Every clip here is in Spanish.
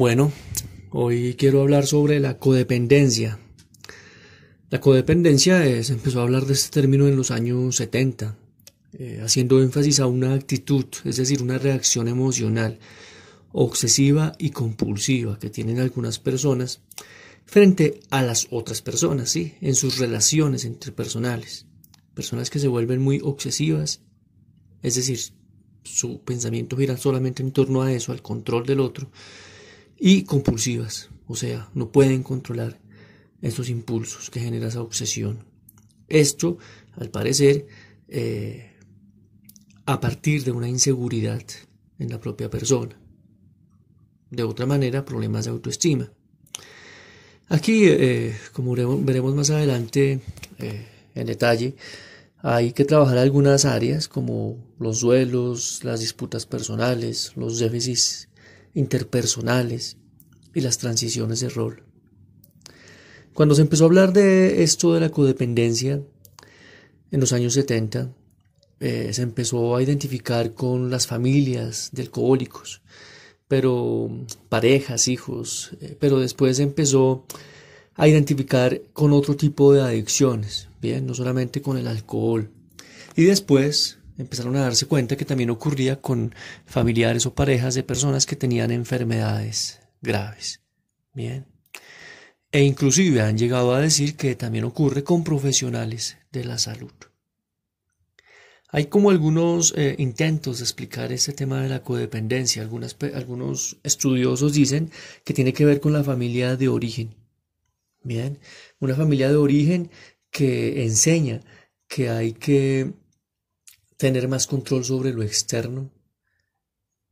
Bueno, hoy quiero hablar sobre la codependencia. La codependencia se empezó a hablar de este término en los años 70, eh, haciendo énfasis a una actitud, es decir, una reacción emocional obsesiva y compulsiva que tienen algunas personas frente a las otras personas, ¿sí? en sus relaciones interpersonales. Personas que se vuelven muy obsesivas, es decir, su pensamiento gira solamente en torno a eso, al control del otro, y compulsivas, o sea, no pueden controlar esos impulsos que genera esa obsesión. Esto, al parecer, eh, a partir de una inseguridad en la propia persona. De otra manera, problemas de autoestima. Aquí, eh, como veremos más adelante eh, en detalle, hay que trabajar algunas áreas como los duelos, las disputas personales, los déficits interpersonales y las transiciones de rol. Cuando se empezó a hablar de esto de la codependencia en los años 70, eh, se empezó a identificar con las familias de alcohólicos, pero parejas, hijos, eh, pero después se empezó a identificar con otro tipo de adicciones, bien, no solamente con el alcohol. Y después empezaron a darse cuenta que también ocurría con familiares o parejas de personas que tenían enfermedades graves. Bien. E inclusive han llegado a decir que también ocurre con profesionales de la salud. Hay como algunos eh, intentos de explicar este tema de la codependencia. algunos estudiosos dicen que tiene que ver con la familia de origen. Bien, una familia de origen que enseña que hay que tener más control sobre lo externo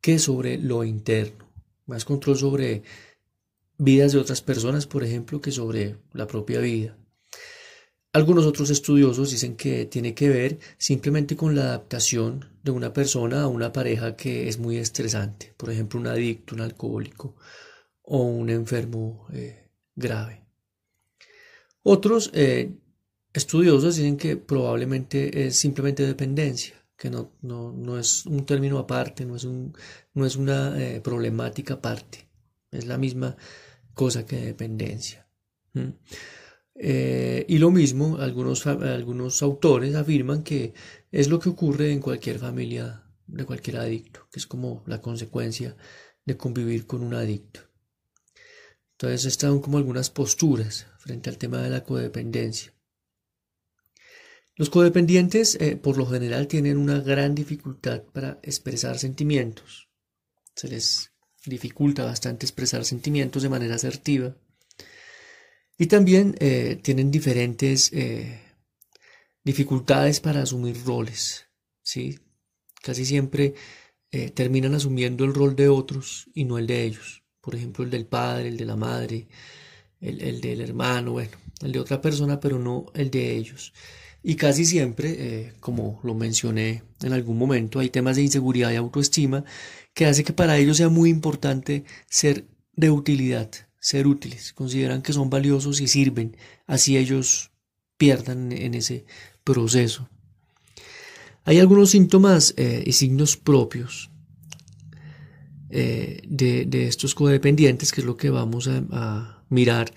que sobre lo interno, más control sobre vidas de otras personas, por ejemplo, que sobre la propia vida. Algunos otros estudiosos dicen que tiene que ver simplemente con la adaptación de una persona a una pareja que es muy estresante, por ejemplo, un adicto, un alcohólico o un enfermo eh, grave. Otros eh, estudiosos dicen que probablemente es simplemente dependencia, que no, no, es un término aparte, no es, un, no es una eh, problemática aparte, es la misma cosa que dependencia. Eh, y lo mismo, algunos, algunos autores afirman que es lo que ocurre en cualquier familia de cualquier adicto, que es como la consecuencia de convivir con un adicto. Entonces están como algunas posturas frente al tema de la codependencia. Los codependientes eh, por lo general tienen una gran dificultad para expresar sentimientos. Se les dificulta bastante expresar sentimientos de manera asertiva. Y también eh, tienen diferentes eh, dificultades para asumir roles. ¿sí? Casi siempre terminan asumiendo el rol de otros y no el de ellos. Por ejemplo, el del padre, el de la madre, el, el del hermano, bueno, el de otra persona, pero no el de ellos. Y casi siempre, eh, como lo mencioné en algún momento, hay temas de inseguridad y autoestima que hace que para ellos sea muy importante ser de utilidad, ser útiles. Consideran que son valiosos y sirven, así ellos pierdan en ese proceso. Hay algunos síntomas eh, y signos propios eh, de, estos codependientes, que es lo que vamos a mirar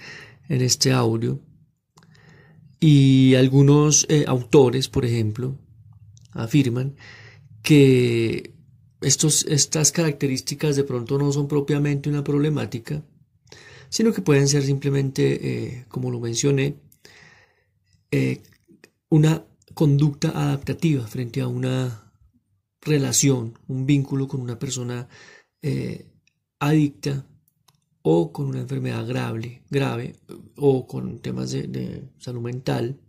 en este audio. Y algunos eh, autores, por ejemplo, afirman que estos, estas características de pronto no son propiamente una problemática, sino que pueden ser simplemente, eh, como lo mencioné, eh, una conducta adaptativa frente a una relación, un vínculo con una persona adicta o con una enfermedad grave, grave o con temas de, salud mental.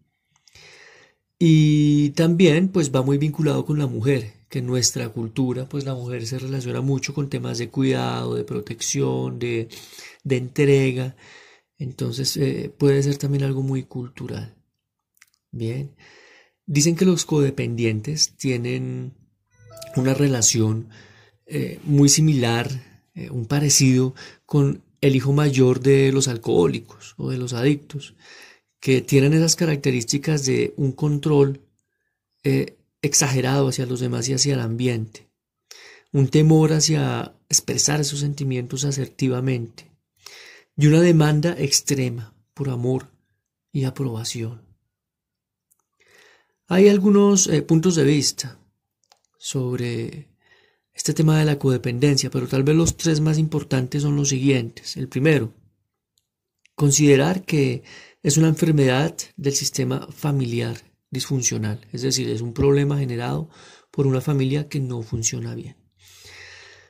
Y también pues va muy vinculado con la mujer, que en nuestra cultura pues la mujer se relaciona mucho con temas de cuidado, de protección, de, entrega. Entonces eh, puede ser también algo muy cultural. Bien. Dicen que los codependientes tienen una relación eh, muy similar eh, un parecido con el hijo mayor de los alcohólicos o de los adictos, que tienen esas características de un control eh, exagerado hacia los demás y hacia el ambiente, un temor hacia expresar esos sentimientos asertivamente y una demanda extrema por amor y aprobación. Hay algunos eh, puntos de vista sobre este tema de la codependencia, pero tal vez los tres más importantes son los siguientes. El primero, considerar que es una enfermedad del sistema familiar disfuncional, es decir, es un problema generado por una familia que no funciona bien.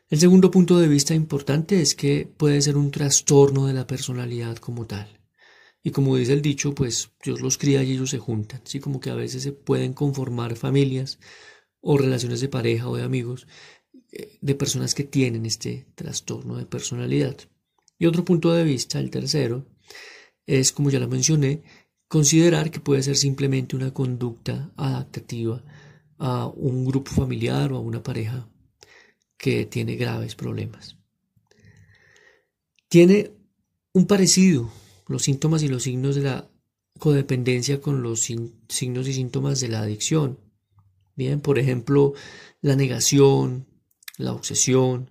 El segundo punto de vista importante es que puede ser un trastorno de la personalidad como tal. Y como dice el dicho, pues Dios los cría y ellos se juntan. Así como que a veces se pueden conformar familias o relaciones de pareja o de amigos de personas que tienen este trastorno de personalidad. Y otro punto de vista, el tercero, es, como ya lo mencioné, considerar que puede ser simplemente una conducta adaptativa a un grupo familiar o a una pareja que tiene graves problemas. Tiene un parecido los síntomas y los signos de la codependencia con los signos y síntomas de la adicción. Bien, por ejemplo, la negación, la obsesión,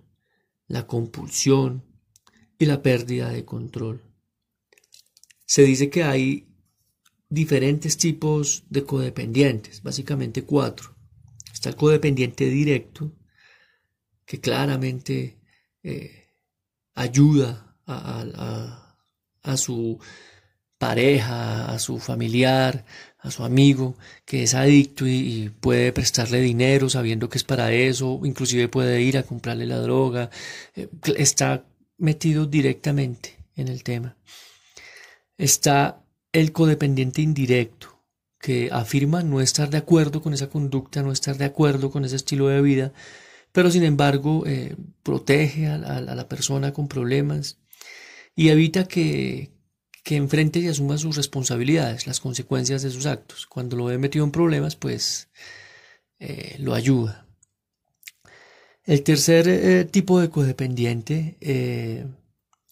la compulsión y la pérdida de control. Se dice que hay diferentes tipos de codependientes, básicamente cuatro. Está el codependiente directo, que claramente eh, ayuda a, su pareja, a su familiar, a su amigo que es adicto y, puede prestarle dinero sabiendo que es para eso, inclusive puede ir a comprarle la droga, eh, está metido directamente en el tema. Está el codependiente indirecto, que afirma no estar de acuerdo con esa conducta, no estar de acuerdo con ese estilo de vida, pero sin embargo eh, protege a, la persona con problemas y evita que, que enfrente y asuma sus responsabilidades, las consecuencias de sus actos. Cuando lo ve metido en problemas, pues eh, lo ayuda. El tercer eh, tipo de codependiente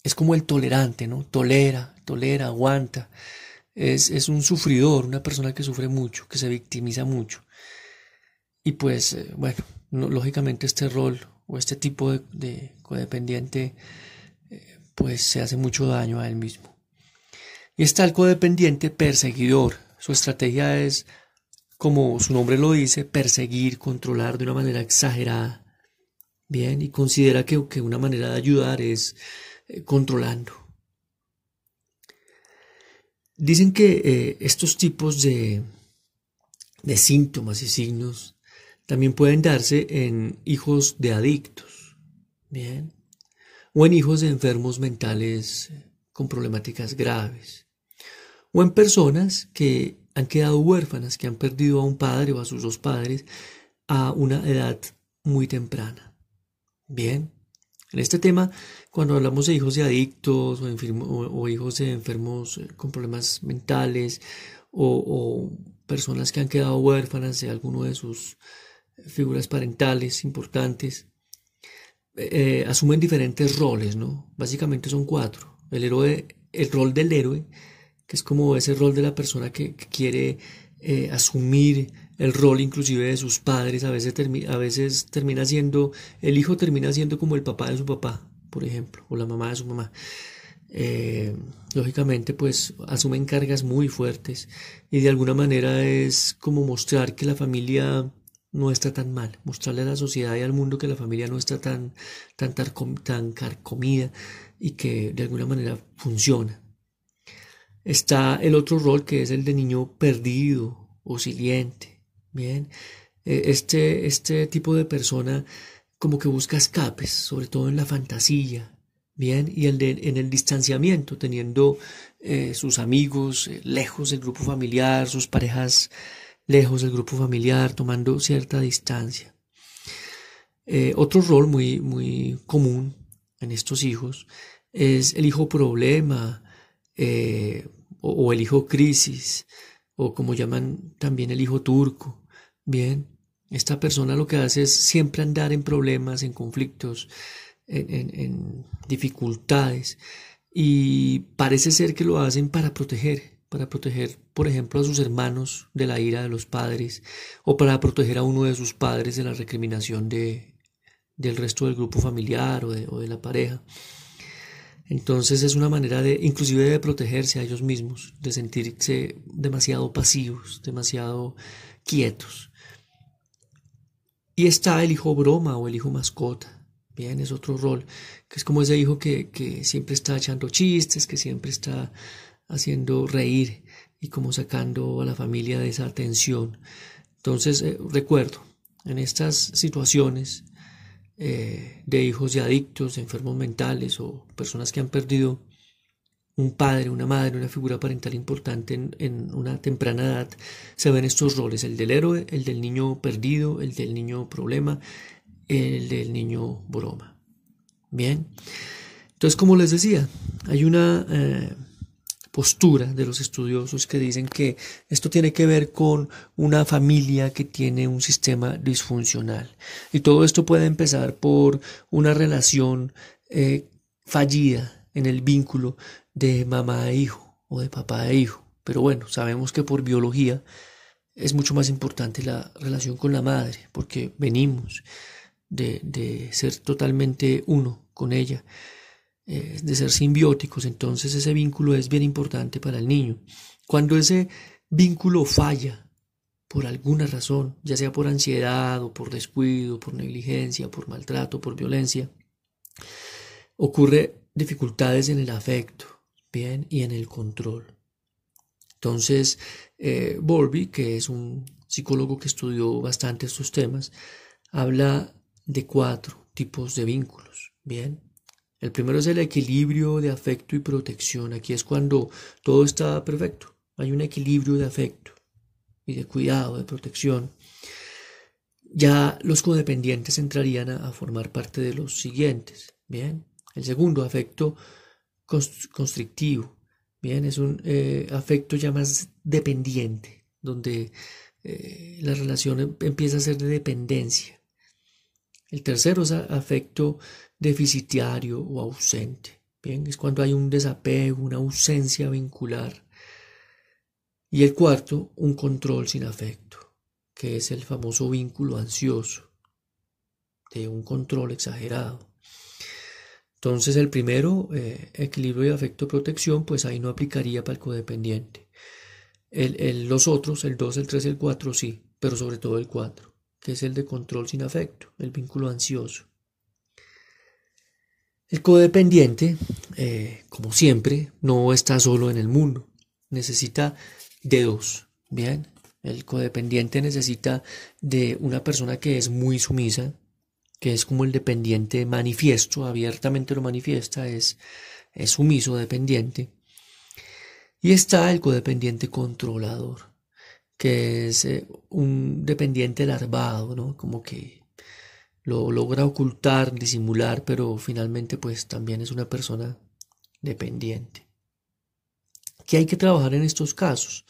es como el tolerante, ¿no? Tolera, tolera, aguanta. Es, es, un sufridor, una persona que sufre mucho, que se victimiza mucho. Y pues, bueno, lógicamente este rol o este tipo de, codependiente eh, pues se hace mucho daño a él mismo. Está el codependiente perseguidor. Su estrategia es, como su nombre lo dice, perseguir, controlar de una manera exagerada. Bien, y considera que, que una manera de ayudar es eh, controlando. Dicen que eh, estos tipos de, de síntomas y signos también pueden darse en hijos de adictos, ¿bien? O en hijos de enfermos mentales con problemáticas graves. O en personas que han quedado huérfanas, que han perdido a un padre o a sus dos padres a una edad muy temprana. Bien, en este tema, cuando hablamos de hijos de adictos o, hijos de enfermos eh, con problemas mentales o personas que han quedado huérfanas de alguno de sus figuras parentales importantes, eh, asumen diferentes roles, ¿no? Básicamente son cuatro. El héroe, el rol del héroe, que es como ese rol de la persona que, quiere eh, asumir el rol inclusive de sus padres, a veces, a veces termina siendo, el hijo termina siendo como el papá de su papá, por ejemplo, o la mamá de su mamá. Eh, lógicamente pues asumen cargas muy fuertes y de alguna manera es como mostrar que la familia no está tan mal, mostrarle a la sociedad y al mundo que la familia no está tan, tan, tan carcomida y que de alguna manera funciona. Está el otro rol que es el de niño perdido o siliente. Bien, e, este, este tipo de persona como que busca escapes, sobre todo en la fantasía, bien, y el de, en el distanciamiento, teniendo eh, sus amigos eh, lejos del grupo familiar, sus parejas lejos del grupo familiar, tomando cierta distancia. Eh, otro rol muy, muy común en estos hijos es el hijo problema eh, o, el hijo crisis o como llaman también el hijo turco. Bien, esta persona lo que hace es siempre andar en problemas, en conflictos, en dificultades y parece ser que lo hacen para proteger, para proteger, por ejemplo, a sus hermanos de la ira de los padres, o para proteger a uno de sus padres de la recriminación de, del resto del grupo familiar o de, la pareja. Entonces es una manera de, inclusive de protegerse a ellos mismos, de sentirse demasiado pasivos, demasiado quietos. Y está el hijo broma o el hijo mascota. Bien, es otro rol, que es como ese hijo que, que siempre está echando chistes, que siempre está haciendo reír y como sacando a la familia de esa tensión. Entonces, eh, recuerdo, en estas situaciones eh, de hijos de adictos, enfermos mentales o personas que han perdido un padre, una madre, una figura parental importante en, en, una temprana edad, se ven estos roles, el del héroe, el del niño perdido, el del niño problema, el del niño broma. Bien, entonces como les decía, hay una... Eh, postura de los estudiosos que dicen que esto tiene que ver con una familia que tiene un sistema disfuncional. Y todo esto puede empezar por una relación eh, fallida en el vínculo de mamá e hijo o de papá e hijo. Pero bueno, sabemos que por biología es mucho más importante la relación con la madre, porque venimos de, de ser totalmente uno con ella. Eh, de ser simbióticos, entonces ese vínculo es bien importante para el niño. Cuando ese vínculo falla por alguna razón, ya sea por ansiedad o por descuido, por negligencia, por maltrato, por violencia, ocurre dificultades en el afecto, bien, y en el control. Entonces, eh, que es un psicólogo que estudió bastante estos temas, habla de cuatro tipos de vínculos, bien. El primero es el equilibrio de afecto y protección. Aquí es cuando todo está perfecto. Hay un equilibrio de afecto y de cuidado, de protección. Ya los codependientes entrarían a, formar parte de los siguientes. Bien. El segundo, afecto constrictivo. Bien, es un eh, afecto ya más dependiente, donde eh, la relación em, empieza a ser de dependencia. El tercero es afecto deficitario o ausente. Bien, es cuando hay un desapego, una ausencia vincular. Y el cuarto, un control sin afecto, que es el famoso vínculo ansioso, de un control exagerado. Entonces el primero, eh, equilibrio de afecto-protección, pues ahí no aplicaría para el codependiente. El, los otros, el 2, el 3, el 4, sí, pero sobre todo el 4 que es el de control sin afecto, el vínculo ansioso. El codependiente, eh, como siempre, no está solo en el mundo, necesita de dos, ¿bien? El codependiente necesita de una persona que es muy sumisa, que es como el dependiente manifiesto, abiertamente lo manifiesta, es, es sumiso, dependiente. Y está el codependiente controlador, que es eh, un dependiente larvado, ¿no? Como que lo logra ocultar, disimular, pero finalmente pues también es una persona dependiente. ¿Qué hay que trabajar en estos casos?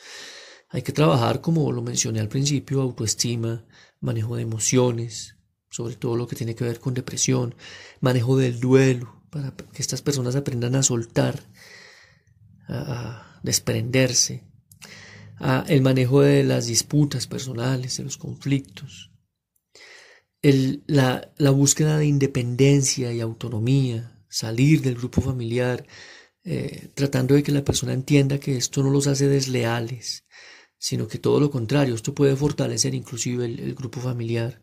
Hay que trabajar, como lo mencioné al principio, autoestima, manejo de emociones, sobre todo lo que tiene que ver con depresión, manejo del duelo, para que estas personas aprendan a soltar, a desprenderse, el manejo de las disputas personales, de los conflictos, la, búsqueda de independencia y autonomía, salir del grupo familiar, eh, tratando de que la persona entienda que esto no los hace desleales, sino que todo lo contrario, esto puede fortalecer inclusive el, grupo familiar.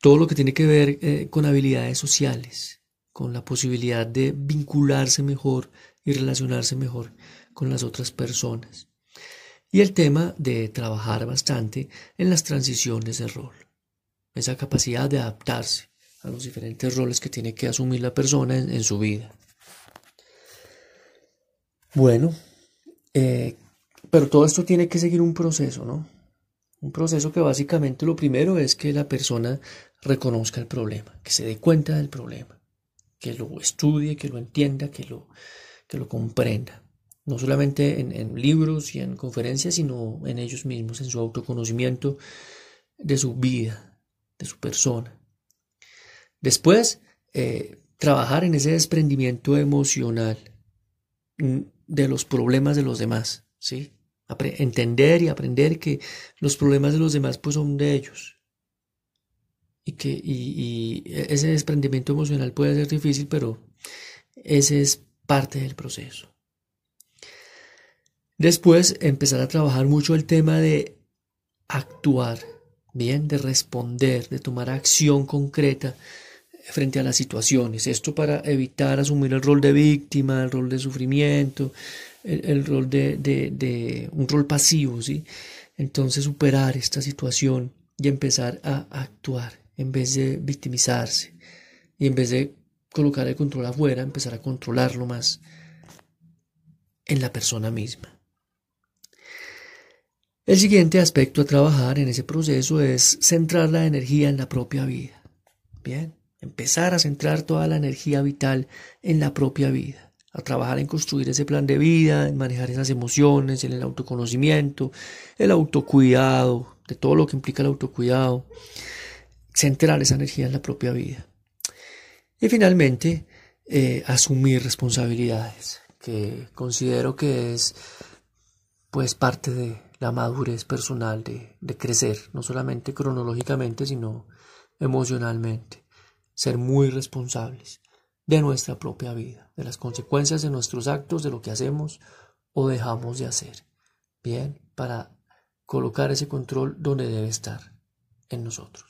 Todo lo que tiene que ver eh, con habilidades sociales, con la posibilidad de vincularse mejor y relacionarse mejor con las otras personas y el tema de trabajar bastante en las transiciones de rol, esa capacidad de adaptarse a los diferentes roles que tiene que asumir la persona en, su vida. Bueno, eh, pero todo esto tiene que seguir un proceso, ¿no? Un proceso que básicamente lo primero es que la persona reconozca el problema, que se dé cuenta del problema, que lo estudie, que lo entienda, que lo, que lo comprenda no solamente en, libros y en conferencias, sino en ellos mismos, en su autoconocimiento de su vida, de su persona. Después, eh, trabajar en ese desprendimiento emocional de los problemas de los demás, ¿sí? entender y aprender que los problemas de los demás pues son de ellos. y que y, ese desprendimiento emocional puede ser difícil, pero ese es parte del proceso. Después empezar a trabajar mucho el tema de actuar, bien, de responder, de tomar acción concreta frente a las situaciones. Esto para evitar asumir el rol de víctima, el rol de sufrimiento, el, rol de, de, un rol pasivo, ¿sí? Entonces superar esta situación y empezar a actuar en vez de victimizarse y en vez de colocar el control afuera, empezar a controlarlo más en la persona misma. El siguiente aspecto a trabajar en ese proceso es centrar la energía en la propia vida. Bien, empezar a centrar toda la energía vital en la propia vida, a trabajar en construir ese plan de vida, en manejar esas emociones, en el autoconocimiento, el autocuidado, de todo lo que implica el autocuidado, centrar esa energía en la propia vida. Y finalmente, eh, asumir responsabilidades, que considero que es pues parte de la madurez personal de, de crecer, no solamente cronológicamente, sino emocionalmente. Ser muy responsables de nuestra propia vida, de las consecuencias de nuestros actos, de lo que hacemos o dejamos de hacer. Bien, para colocar ese control donde debe estar, en nosotros.